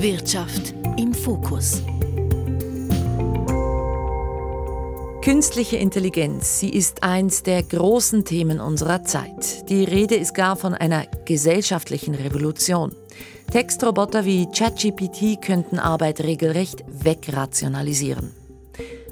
Wirtschaft im Fokus. Künstliche Intelligenz, sie ist eins der großen Themen unserer Zeit. Die Rede ist gar von einer gesellschaftlichen Revolution. Textroboter wie ChatGPT könnten Arbeit regelrecht wegrationalisieren.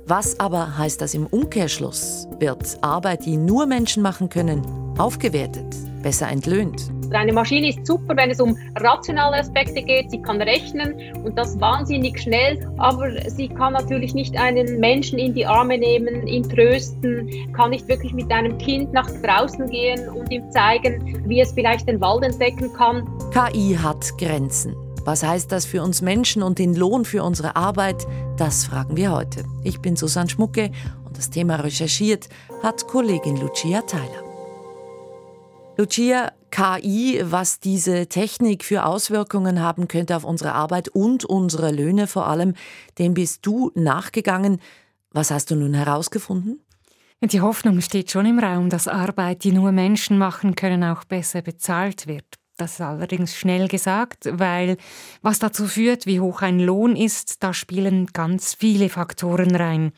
Was aber heißt das im Umkehrschluss? Wird Arbeit, die nur Menschen machen können, aufgewertet, besser entlöhnt? Eine Maschine ist super, wenn es um rationale Aspekte geht. Sie kann rechnen und das wahnsinnig schnell, aber sie kann natürlich nicht einen Menschen in die Arme nehmen, ihn trösten, kann nicht wirklich mit einem Kind nach draußen gehen und ihm zeigen, wie es vielleicht den Wald entdecken kann. KI hat Grenzen. Was heißt das für uns Menschen und den Lohn für unsere Arbeit? Das fragen wir heute. Ich bin Susanne Schmucke und das Thema recherchiert hat Kollegin Lucia Theiler. Lucia, KI, was diese Technik für Auswirkungen haben könnte auf unsere Arbeit und unsere Löhne vor allem, dem bist du nachgegangen. Was hast du nun herausgefunden? Die Hoffnung steht schon im Raum, dass Arbeit, die nur Menschen machen können, auch besser bezahlt wird. Das ist allerdings schnell gesagt, weil was dazu führt, wie hoch ein Lohn ist, da spielen ganz viele Faktoren rein.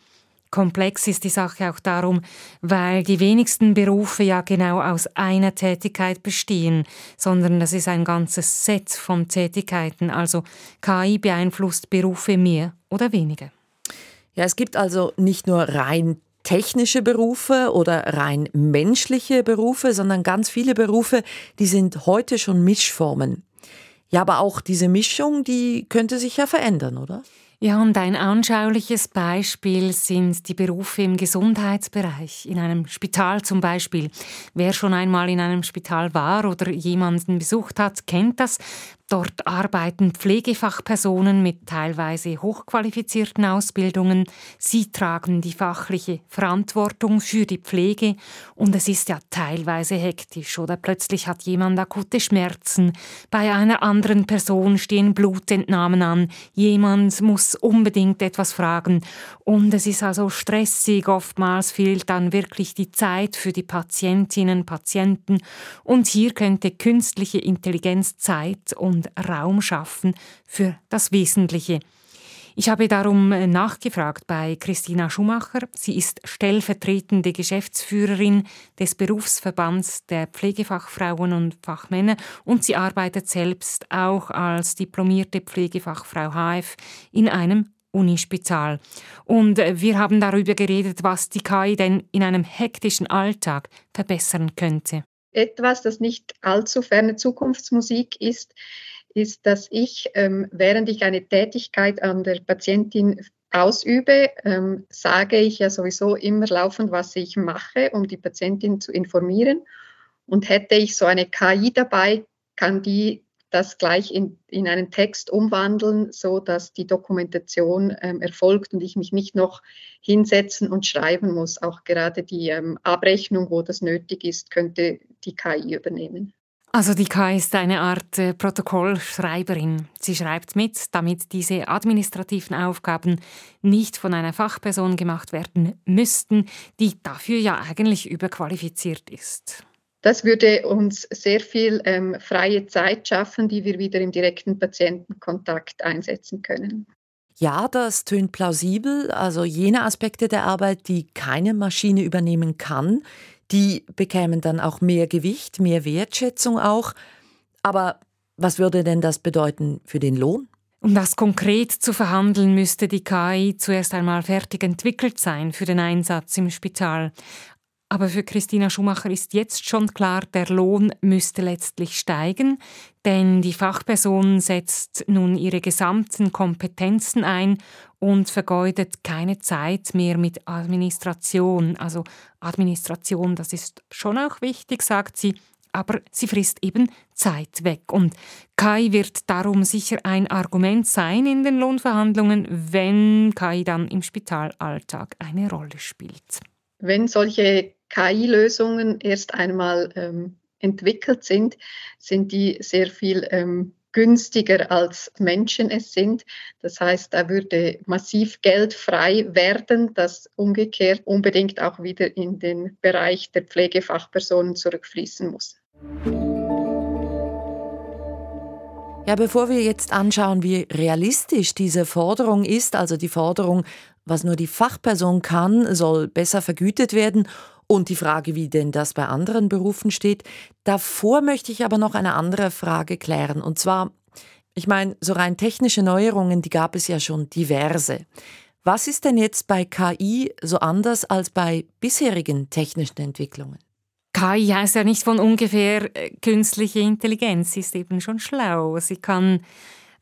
Komplex ist die Sache auch darum, weil die wenigsten Berufe ja genau aus einer Tätigkeit bestehen, sondern das ist ein ganzes Set von Tätigkeiten. Also KI beeinflusst Berufe mehr oder weniger. Ja, es gibt also nicht nur rein technische Berufe oder rein menschliche Berufe, sondern ganz viele Berufe, die sind heute schon Mischformen. Ja, aber auch diese Mischung, die könnte sich ja verändern, oder? Ja, und ein anschauliches Beispiel sind die Berufe im Gesundheitsbereich, in einem Spital zum Beispiel. Wer schon einmal in einem Spital war oder jemanden besucht hat, kennt das. Dort arbeiten Pflegefachpersonen mit teilweise hochqualifizierten Ausbildungen. Sie tragen die fachliche Verantwortung für die Pflege und es ist ja teilweise hektisch oder plötzlich hat jemand akute Schmerzen. Bei einer anderen Person stehen Blutentnahmen an. Jemand muss unbedingt etwas fragen und es ist also stressig. Oftmals fehlt dann wirklich die Zeit für die Patientinnen, Patienten und hier könnte künstliche Intelligenz Zeit und und Raum schaffen für das Wesentliche. Ich habe darum äh, nachgefragt bei Christina Schumacher. Sie ist stellvertretende Geschäftsführerin des Berufsverbands der Pflegefachfrauen und Fachmänner und sie arbeitet selbst auch als diplomierte Pflegefachfrau HF in einem Unispital. Und äh, wir haben darüber geredet, was die KI denn in einem hektischen Alltag verbessern könnte. Etwas, das nicht allzu ferne Zukunftsmusik ist, ist, dass ich, ähm, während ich eine Tätigkeit an der Patientin ausübe, ähm, sage ich ja sowieso immer laufend, was ich mache, um die Patientin zu informieren. Und hätte ich so eine KI dabei, kann die das gleich in, in einen Text umwandeln, so dass die Dokumentation ähm, erfolgt und ich mich nicht noch hinsetzen und schreiben muss. Auch gerade die ähm, Abrechnung, wo das nötig ist, könnte die KI übernehmen. Also die KI ist eine Art äh, Protokollschreiberin. Sie schreibt mit, damit diese administrativen Aufgaben nicht von einer Fachperson gemacht werden müssten, die dafür ja eigentlich überqualifiziert ist. Das würde uns sehr viel ähm, freie Zeit schaffen, die wir wieder im direkten Patientenkontakt einsetzen können. Ja, das tönt plausibel. Also jene Aspekte der Arbeit, die keine Maschine übernehmen kann, die bekämen dann auch mehr Gewicht, mehr Wertschätzung auch. Aber was würde denn das bedeuten für den Lohn? Um das konkret zu verhandeln, müsste die KI zuerst einmal fertig entwickelt sein für den Einsatz im Spital. Aber für Christina Schumacher ist jetzt schon klar, der Lohn müsste letztlich steigen, denn die Fachperson setzt nun ihre gesamten Kompetenzen ein und vergeudet keine Zeit mehr mit Administration. Also Administration, das ist schon auch wichtig, sagt sie, aber sie frisst eben Zeit weg. Und KI wird darum sicher ein Argument sein in den Lohnverhandlungen, wenn KI dann im Spitalalltag eine Rolle spielt. Wenn solche KI-Lösungen erst einmal ähm, entwickelt sind, sind die sehr viel ähm, günstiger als Menschen es sind. Das heißt, da würde massiv Geld frei werden, das umgekehrt unbedingt auch wieder in den Bereich der Pflegefachpersonen zurückfließen muss. Ja, bevor wir jetzt anschauen, wie realistisch diese Forderung ist, also die Forderung, was nur die Fachperson kann, soll besser vergütet werden und die Frage, wie denn das bei anderen Berufen steht, davor möchte ich aber noch eine andere Frage klären. Und zwar, ich meine, so rein technische Neuerungen, die gab es ja schon diverse. Was ist denn jetzt bei KI so anders als bei bisherigen technischen Entwicklungen? KI heißt ja nicht von ungefähr äh, künstliche Intelligenz. Ist eben schon schlau. Sie kann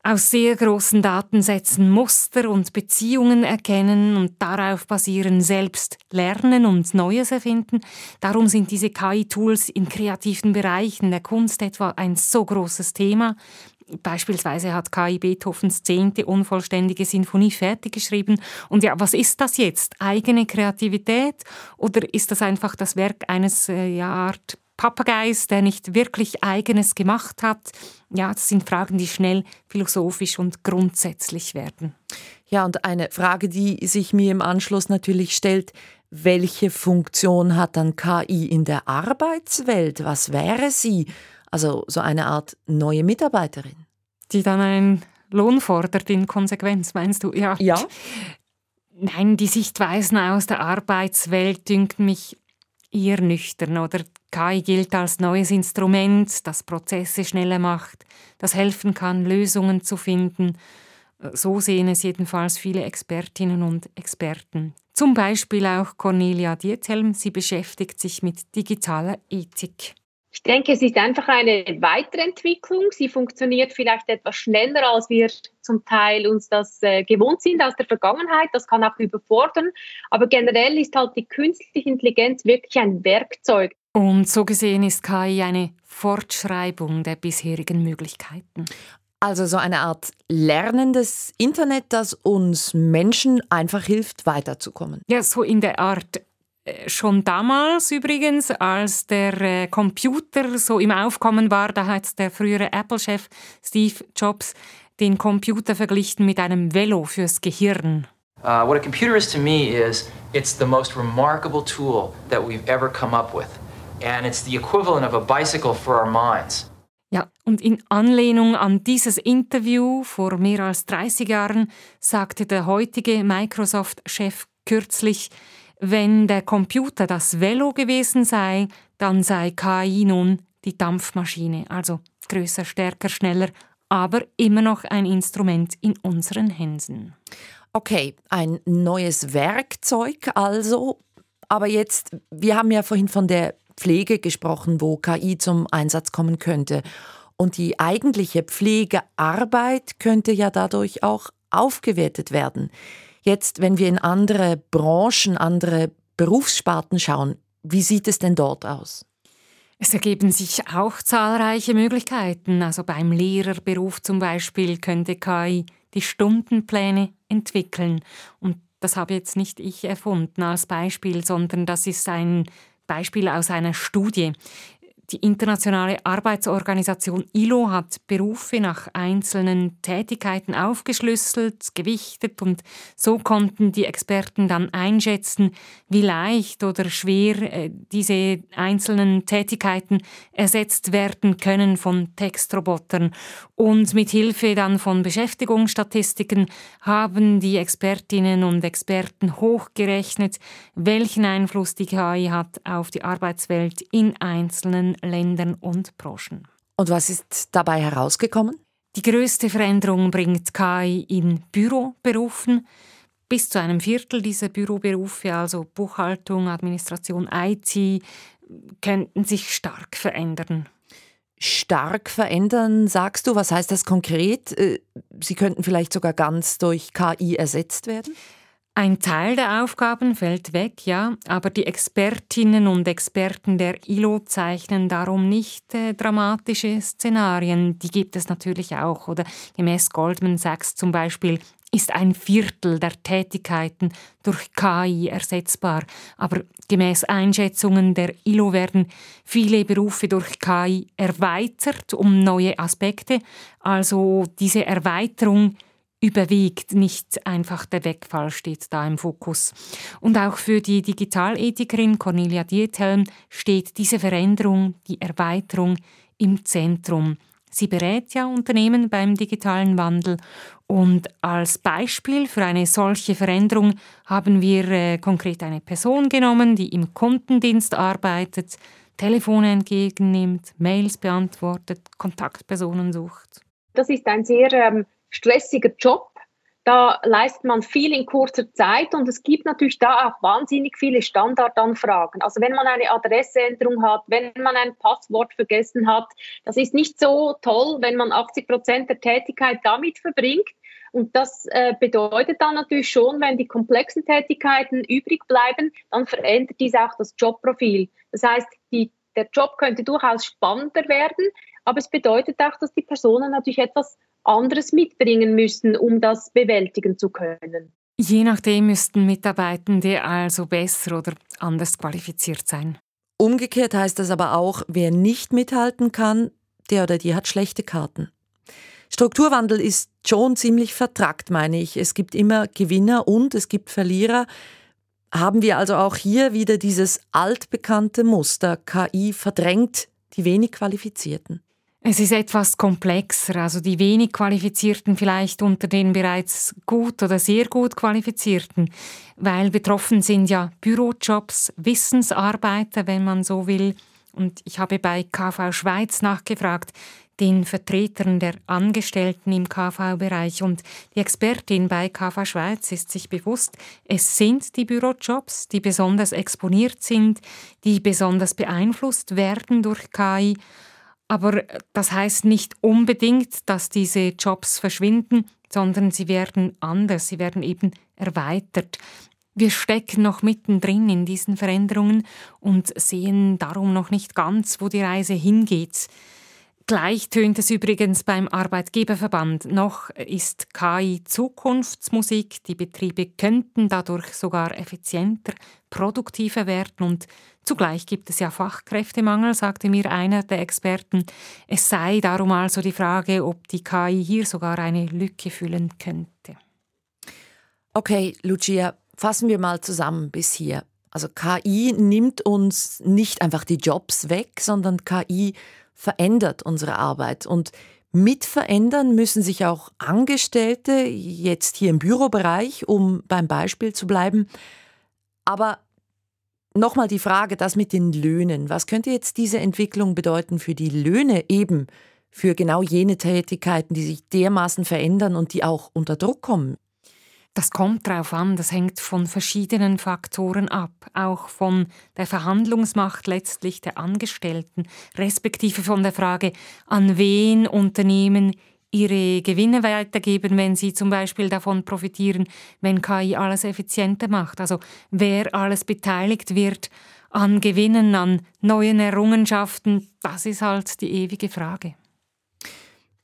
aus sehr großen Datensätzen Muster und Beziehungen erkennen und darauf basieren, selbst lernen und Neues erfinden. Darum sind diese KI-Tools in kreativen Bereichen der Kunst etwa ein so großes Thema. Beispielsweise hat KI Beethovens zehnte unvollständige Sinfonie fertig geschrieben. Und ja, was ist das jetzt? Eigene Kreativität? Oder ist das einfach das Werk eines äh, ja, Art Papageis, der nicht wirklich eigenes gemacht hat? Ja, das sind Fragen, die schnell philosophisch und grundsätzlich werden. Ja, und eine Frage, die sich mir im Anschluss natürlich stellt, welche Funktion hat dann KI in der Arbeitswelt? Was wäre sie? Also so eine Art neue Mitarbeiterin. Die dann einen Lohn fordert in Konsequenz, meinst du? Ja. ja. Nein, die Sichtweisen aus der Arbeitswelt dünken mich eher nüchtern. Oder KI gilt als neues Instrument, das Prozesse schneller macht, das helfen kann, Lösungen zu finden. So sehen es jedenfalls viele Expertinnen und Experten. Zum Beispiel auch Cornelia Diethelm. Sie beschäftigt sich mit digitaler Ethik. Ich denke, es ist einfach eine Weiterentwicklung. Sie funktioniert vielleicht etwas schneller, als wir zum Teil uns das äh, gewohnt sind aus der Vergangenheit. Das kann auch überfordern. Aber generell ist halt die künstliche Intelligenz wirklich ein Werkzeug. Und so gesehen ist KI eine Fortschreibung der bisherigen Möglichkeiten. Also so eine Art lernendes Internet, das uns Menschen einfach hilft, weiterzukommen. Ja, so in der Art. Äh, schon damals übrigens, als der äh, Computer so im Aufkommen war, da hat der frühere Apple-Chef Steve Jobs den Computer verglichen mit einem Velo fürs Gehirn. Uh, what a computer is to me is it's the most remarkable tool that we've ever come up with. And it's the equivalent of a bicycle for our minds. Ja, und in Anlehnung an dieses Interview vor mehr als 30 Jahren sagte der heutige Microsoft-Chef kürzlich, wenn der Computer das Velo gewesen sei, dann sei KI nun die Dampfmaschine, also größer, stärker, schneller, aber immer noch ein Instrument in unseren Händen. Okay, ein neues Werkzeug also. Aber jetzt, wir haben ja vorhin von der Pflege gesprochen, wo KI zum Einsatz kommen könnte. Und die eigentliche Pflegearbeit könnte ja dadurch auch aufgewertet werden. Jetzt, wenn wir in andere Branchen, andere Berufssparten schauen, wie sieht es denn dort aus? Es ergeben sich auch zahlreiche Möglichkeiten. Also beim Lehrerberuf zum Beispiel könnte KI die Stundenpläne entwickeln. Und das habe jetzt nicht ich erfunden als Beispiel, sondern das ist ein Beispiel aus einer Studie. Die internationale Arbeitsorganisation ILO hat Berufe nach einzelnen Tätigkeiten aufgeschlüsselt, gewichtet und so konnten die Experten dann einschätzen, wie leicht oder schwer äh, diese einzelnen Tätigkeiten ersetzt werden können von Textrobotern. Und mit Hilfe dann von Beschäftigungsstatistiken haben die Expertinnen und Experten hochgerechnet, welchen Einfluss die KI hat auf die Arbeitswelt in einzelnen Ländern und Branchen. Und was ist dabei herausgekommen? Die größte Veränderung bringt KI in Büroberufen. Bis zu einem Viertel dieser Büroberufe, also Buchhaltung, Administration, IT, könnten sich stark verändern. Stark verändern, sagst du? Was heißt das konkret? Äh, sie könnten vielleicht sogar ganz durch KI ersetzt werden? Ein Teil der Aufgaben fällt weg, ja, aber die Expertinnen und Experten der ILO zeichnen darum nicht äh, dramatische Szenarien. Die gibt es natürlich auch, oder gemäß Goldman Sachs zum Beispiel ist ein Viertel der Tätigkeiten durch KI ersetzbar. Aber gemäß Einschätzungen der ILO werden viele Berufe durch KI erweitert um neue Aspekte. Also diese Erweiterung überwiegt, nicht einfach der Wegfall steht da im Fokus. Und auch für die Digitalethikerin Cornelia Diethelm steht diese Veränderung, die Erweiterung im Zentrum. Sie berät ja Unternehmen beim digitalen Wandel. Und als Beispiel für eine solche Veränderung haben wir äh, konkret eine Person genommen, die im Kundendienst arbeitet, Telefone entgegennimmt, Mails beantwortet, Kontaktpersonen sucht. Das ist ein sehr ähm, stressiger Job. Da leistet man viel in kurzer Zeit und es gibt natürlich da auch wahnsinnig viele Standardanfragen. Also wenn man eine Adressänderung hat, wenn man ein Passwort vergessen hat, das ist nicht so toll, wenn man 80 Prozent der Tätigkeit damit verbringt. Und das äh, bedeutet dann natürlich schon, wenn die komplexen Tätigkeiten übrig bleiben, dann verändert dies auch das Jobprofil. Das heißt, die, der Job könnte durchaus spannender werden, aber es bedeutet auch, dass die Personen natürlich etwas anderes mitbringen müssen, um das bewältigen zu können. Je nachdem müssten Mitarbeitende also besser oder anders qualifiziert sein. Umgekehrt heißt das aber auch, wer nicht mithalten kann, der oder die hat schlechte Karten. Strukturwandel ist schon ziemlich vertrackt, meine ich. Es gibt immer Gewinner und es gibt Verlierer. Haben wir also auch hier wieder dieses altbekannte Muster, KI verdrängt die wenig Qualifizierten? Es ist etwas komplexer, also die wenig Qualifizierten vielleicht unter den bereits gut oder sehr gut Qualifizierten, weil betroffen sind ja Bürojobs, Wissensarbeiter, wenn man so will. Und ich habe bei KV Schweiz nachgefragt, den Vertretern der Angestellten im KV-Bereich. Und die Expertin bei KV Schweiz ist sich bewusst, es sind die Bürojobs, die besonders exponiert sind, die besonders beeinflusst werden durch KI. Aber das heißt nicht unbedingt, dass diese Jobs verschwinden, sondern sie werden anders, sie werden eben erweitert. Wir stecken noch mittendrin in diesen Veränderungen und sehen darum noch nicht ganz, wo die Reise hingeht. Gleich tönt es übrigens beim Arbeitgeberverband. Noch ist KI Zukunftsmusik. Die Betriebe könnten dadurch sogar effizienter, produktiver werden. Und zugleich gibt es ja Fachkräftemangel, sagte mir einer der Experten. Es sei darum also die Frage, ob die KI hier sogar eine Lücke füllen könnte. Okay, Lucia, fassen wir mal zusammen bis hier. Also KI nimmt uns nicht einfach die Jobs weg, sondern KI verändert unsere Arbeit. Und mit verändern müssen sich auch Angestellte, jetzt hier im Bürobereich, um beim Beispiel zu bleiben. Aber nochmal die Frage, das mit den Löhnen. Was könnte jetzt diese Entwicklung bedeuten für die Löhne eben, für genau jene Tätigkeiten, die sich dermaßen verändern und die auch unter Druck kommen? Das kommt darauf an, das hängt von verschiedenen Faktoren ab, auch von der Verhandlungsmacht letztlich der Angestellten, respektive von der Frage, an wen Unternehmen ihre Gewinne weitergeben, wenn sie zum Beispiel davon profitieren, wenn KI alles effizienter macht. Also wer alles beteiligt wird an Gewinnen, an neuen Errungenschaften, das ist halt die ewige Frage.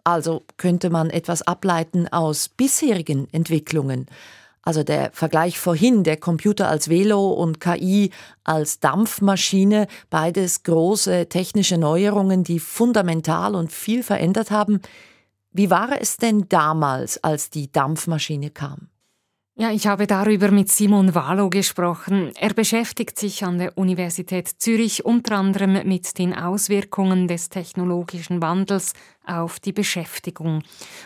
Also könnte man etwas ableiten aus bisherigen Entwicklungen. Also der Vergleich vorhin, der Computer als Velo und KI als Dampfmaschine, beides große technische Neuerungen, die fundamental und viel verändert haben. Wie war es denn damals, als die Dampfmaschine kam? Ja, ich habe darüber mit Simon Wallo gesprochen. Er beschäftigt sich an der Universität Zürich unter anderem mit den Auswirkungen des technologischen Wandels auf die Beschäftigung.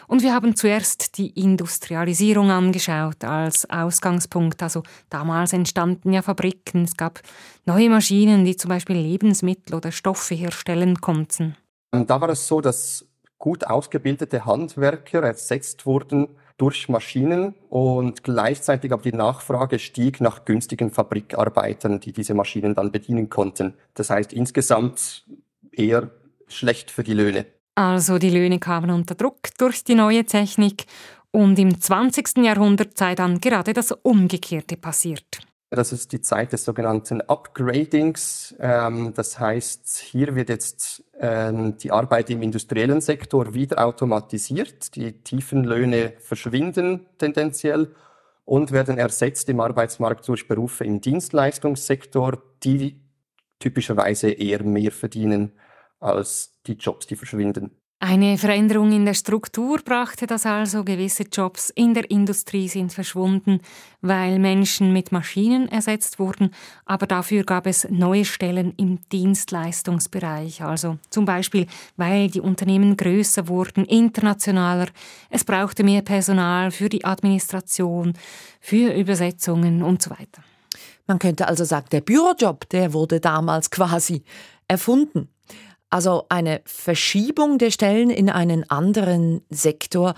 Und wir haben zuerst die Industrialisierung angeschaut als Ausgangspunkt. Also damals entstanden ja Fabriken, es gab neue Maschinen, die zum Beispiel Lebensmittel oder Stoffe herstellen konnten. Da war es so, dass gut ausgebildete Handwerker ersetzt wurden durch Maschinen und gleichzeitig aber die Nachfrage stieg nach günstigen Fabrikarbeitern, die diese Maschinen dann bedienen konnten. Das heißt insgesamt eher schlecht für die Löhne. Also die Löhne kamen unter Druck durch die neue Technik und im 20. Jahrhundert sei dann gerade das Umgekehrte passiert. Das ist die Zeit des sogenannten Upgradings. Ähm, das heißt, hier wird jetzt ähm, die Arbeit im industriellen Sektor wieder automatisiert. Die tiefen Löhne verschwinden tendenziell und werden ersetzt im Arbeitsmarkt durch Berufe im Dienstleistungssektor, die typischerweise eher mehr verdienen als die Jobs, die verschwinden. Eine Veränderung in der Struktur brachte das also. Gewisse Jobs in der Industrie sind verschwunden, weil Menschen mit Maschinen ersetzt wurden, aber dafür gab es neue Stellen im Dienstleistungsbereich, also zum Beispiel, weil die Unternehmen größer wurden, internationaler. Es brauchte mehr Personal für die Administration, für Übersetzungen und so weiter. Man könnte also sagen, der Bürojob, der wurde damals quasi erfunden. Also eine Verschiebung der Stellen in einen anderen Sektor.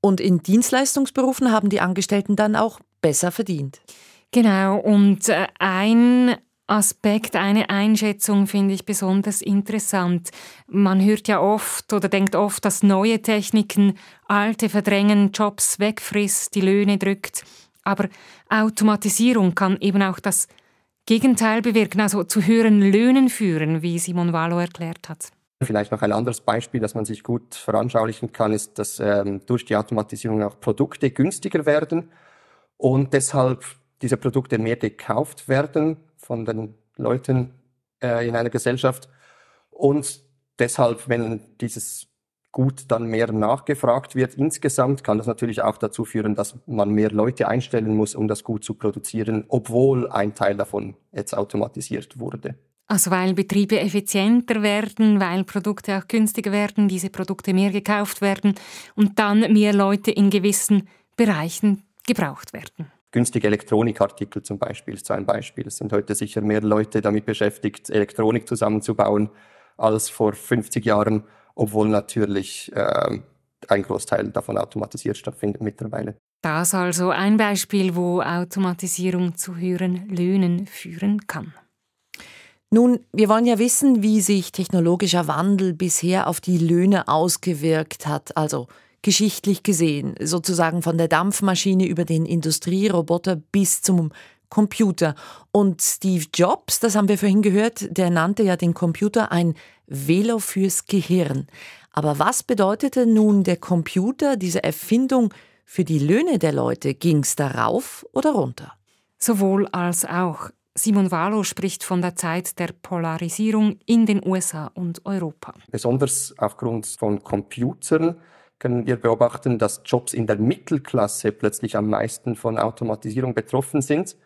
Und in Dienstleistungsberufen haben die Angestellten dann auch besser verdient. Genau, und äh, ein Aspekt, eine Einschätzung finde ich besonders interessant. Man hört ja oft oder denkt oft, dass neue Techniken alte verdrängen, Jobs wegfrisst, die Löhne drückt. Aber Automatisierung kann eben auch das Gegenteil bewirken, also zu höheren Löhnen führen, wie Simon Wallo erklärt hat. Vielleicht noch ein anderes Beispiel, das man sich gut veranschaulichen kann, ist, dass ähm, durch die Automatisierung auch Produkte günstiger werden und deshalb diese Produkte mehr gekauft werden von den Leuten äh, in einer Gesellschaft und deshalb, wenn dieses Gut dann mehr nachgefragt wird insgesamt, kann das natürlich auch dazu führen, dass man mehr Leute einstellen muss, um das Gut zu produzieren, obwohl ein Teil davon jetzt automatisiert wurde. Also weil Betriebe effizienter werden, weil Produkte auch günstiger werden, diese Produkte mehr gekauft werden und dann mehr Leute in gewissen Bereichen gebraucht werden. Günstige Elektronikartikel zum Beispiel ist so ein Beispiel. Es sind heute sicher mehr Leute damit beschäftigt, Elektronik zusammenzubauen als vor 50 Jahren obwohl natürlich äh, ein Großteil davon automatisiert stattfindet mittlerweile. Das also ein Beispiel, wo Automatisierung zu höheren Löhnen führen kann. Nun, wir wollen ja wissen, wie sich technologischer Wandel bisher auf die Löhne ausgewirkt hat, also geschichtlich gesehen, sozusagen von der Dampfmaschine über den Industrieroboter bis zum Computer. Und Steve Jobs, das haben wir vorhin gehört, der nannte ja den Computer ein Velo fürs Gehirn. Aber was bedeutete nun der Computer, diese Erfindung für die Löhne der Leute? Ging es da rauf oder runter? Sowohl als auch. Simon Wallo spricht von der Zeit der Polarisierung in den USA und Europa. Besonders aufgrund von Computern können wir beobachten, dass Jobs in der Mittelklasse plötzlich am meisten von Automatisierung betroffen sind.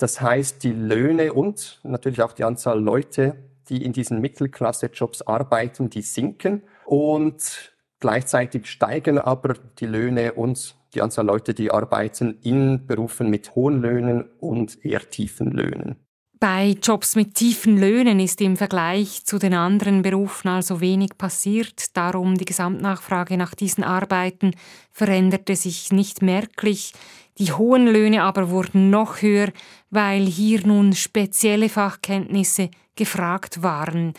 Das heißt, die Löhne und natürlich auch die Anzahl Leute, die in diesen Mittelklasse-Jobs arbeiten, die sinken und gleichzeitig steigen aber die Löhne und die Anzahl Leute, die arbeiten in Berufen mit hohen Löhnen und eher tiefen Löhnen. Bei Jobs mit tiefen Löhnen ist im Vergleich zu den anderen Berufen also wenig passiert. Darum die Gesamtnachfrage nach diesen Arbeiten veränderte sich nicht merklich. Die hohen Löhne aber wurden noch höher, weil hier nun spezielle Fachkenntnisse gefragt waren.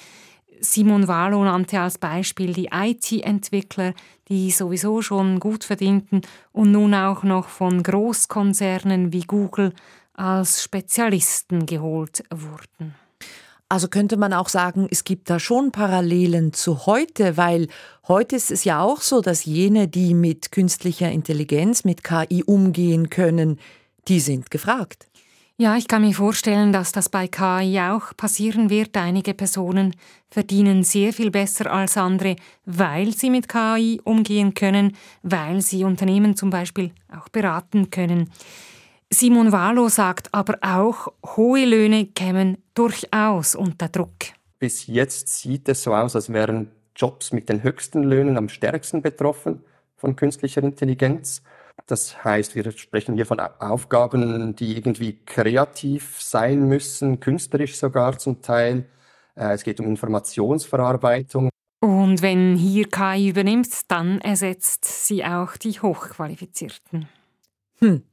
Simon Wallo nannte als Beispiel die IT-Entwickler, die sowieso schon gut verdienten und nun auch noch von Großkonzernen wie Google als Spezialisten geholt wurden. Also könnte man auch sagen, es gibt da schon Parallelen zu heute, weil heute ist es ja auch so, dass jene, die mit künstlicher Intelligenz, mit KI umgehen können, die sind gefragt. Ja, ich kann mir vorstellen, dass das bei KI auch passieren wird. Einige Personen verdienen sehr viel besser als andere, weil sie mit KI umgehen können, weil sie Unternehmen zum Beispiel auch beraten können. Simon Wallo sagt aber auch, hohe Löhne kämen durchaus unter Druck. Bis jetzt sieht es so aus, als wären Jobs mit den höchsten Löhnen am stärksten betroffen von künstlicher Intelligenz. Das heißt, wir sprechen hier von Aufgaben, die irgendwie kreativ sein müssen, künstlerisch sogar zum Teil. Äh, es geht um Informationsverarbeitung. Und wenn hier KI übernimmt, dann ersetzt sie auch die Hochqualifizierten. Hm.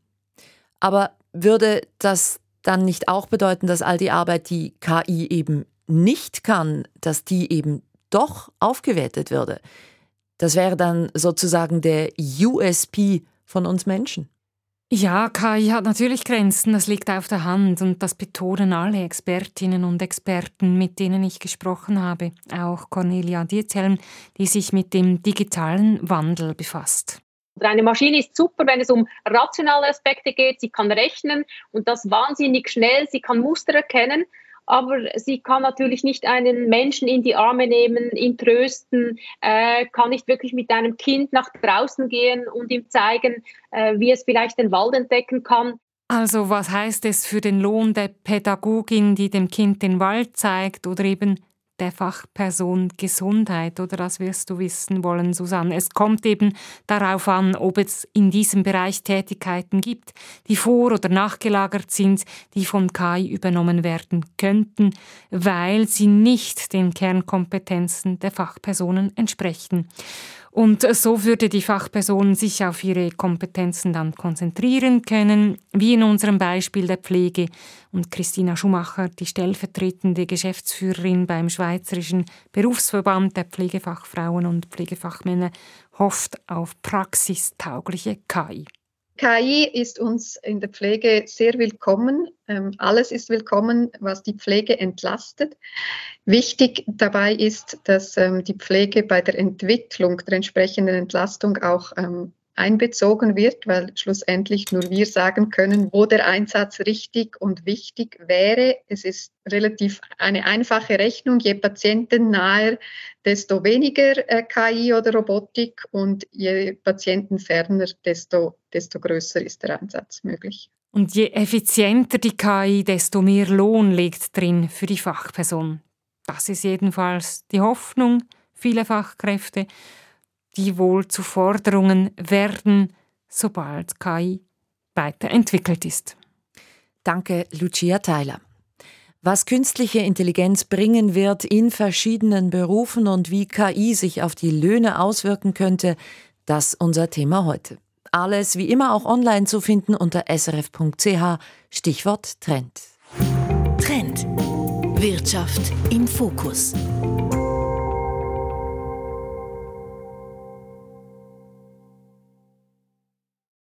Aber würde das dann nicht auch bedeuten, dass all die Arbeit, die KI eben nicht kann, dass die eben doch aufgewertet würde? Das wäre dann sozusagen der USP von uns Menschen. Ja, KI hat natürlich Grenzen, das liegt auf der Hand und das betonen alle Expertinnen und Experten, mit denen ich gesprochen habe, auch Cornelia Dietzelm, die sich mit dem digitalen Wandel befasst. Eine Maschine ist super, wenn es um rationale Aspekte geht. Sie kann rechnen und das wahnsinnig schnell. Sie kann Muster erkennen. Aber sie kann natürlich nicht einen Menschen in die Arme nehmen, ihn trösten, äh, kann nicht wirklich mit einem Kind nach draußen gehen und ihm zeigen, äh, wie es vielleicht den Wald entdecken kann. Also was heißt es für den Lohn der Pädagogin, die dem Kind den Wald zeigt oder eben der Fachperson Gesundheit oder das wirst du wissen wollen, Susanne. Es kommt eben darauf an, ob es in diesem Bereich Tätigkeiten gibt, die vor- oder nachgelagert sind, die von KI übernommen werden könnten, weil sie nicht den Kernkompetenzen der Fachpersonen entsprechen. Und so würde die Fachperson sich auf ihre Kompetenzen dann konzentrieren können, wie in unserem Beispiel der Pflege. Und Christina Schumacher, die stellvertretende Geschäftsführerin beim Schweizerischen Berufsverband der Pflegefachfrauen und Pflegefachmänner, hofft auf praxistaugliche KI. KI ist uns in der Pflege sehr willkommen. Ähm, alles ist willkommen, was die Pflege entlastet. Wichtig dabei ist, dass ähm, die Pflege bei der Entwicklung der entsprechenden Entlastung auch ähm, einbezogen wird, weil schlussendlich nur wir sagen können, wo der Einsatz richtig und wichtig wäre. Es ist relativ eine einfache Rechnung. Je patientennaher, desto weniger äh, KI oder Robotik und je patientenferner, desto, desto größer ist der Einsatz möglich. Und je effizienter die KI, desto mehr Lohn liegt drin für die Fachperson. Das ist jedenfalls die Hoffnung vieler Fachkräfte die wohl zu Forderungen werden, sobald KI weiterentwickelt ist. Danke, Lucia Theiler. Was künstliche Intelligenz bringen wird in verschiedenen Berufen und wie KI sich auf die Löhne auswirken könnte, das unser Thema heute. Alles wie immer auch online zu finden unter srf.ch, Stichwort Trend. Trend. Wirtschaft im Fokus.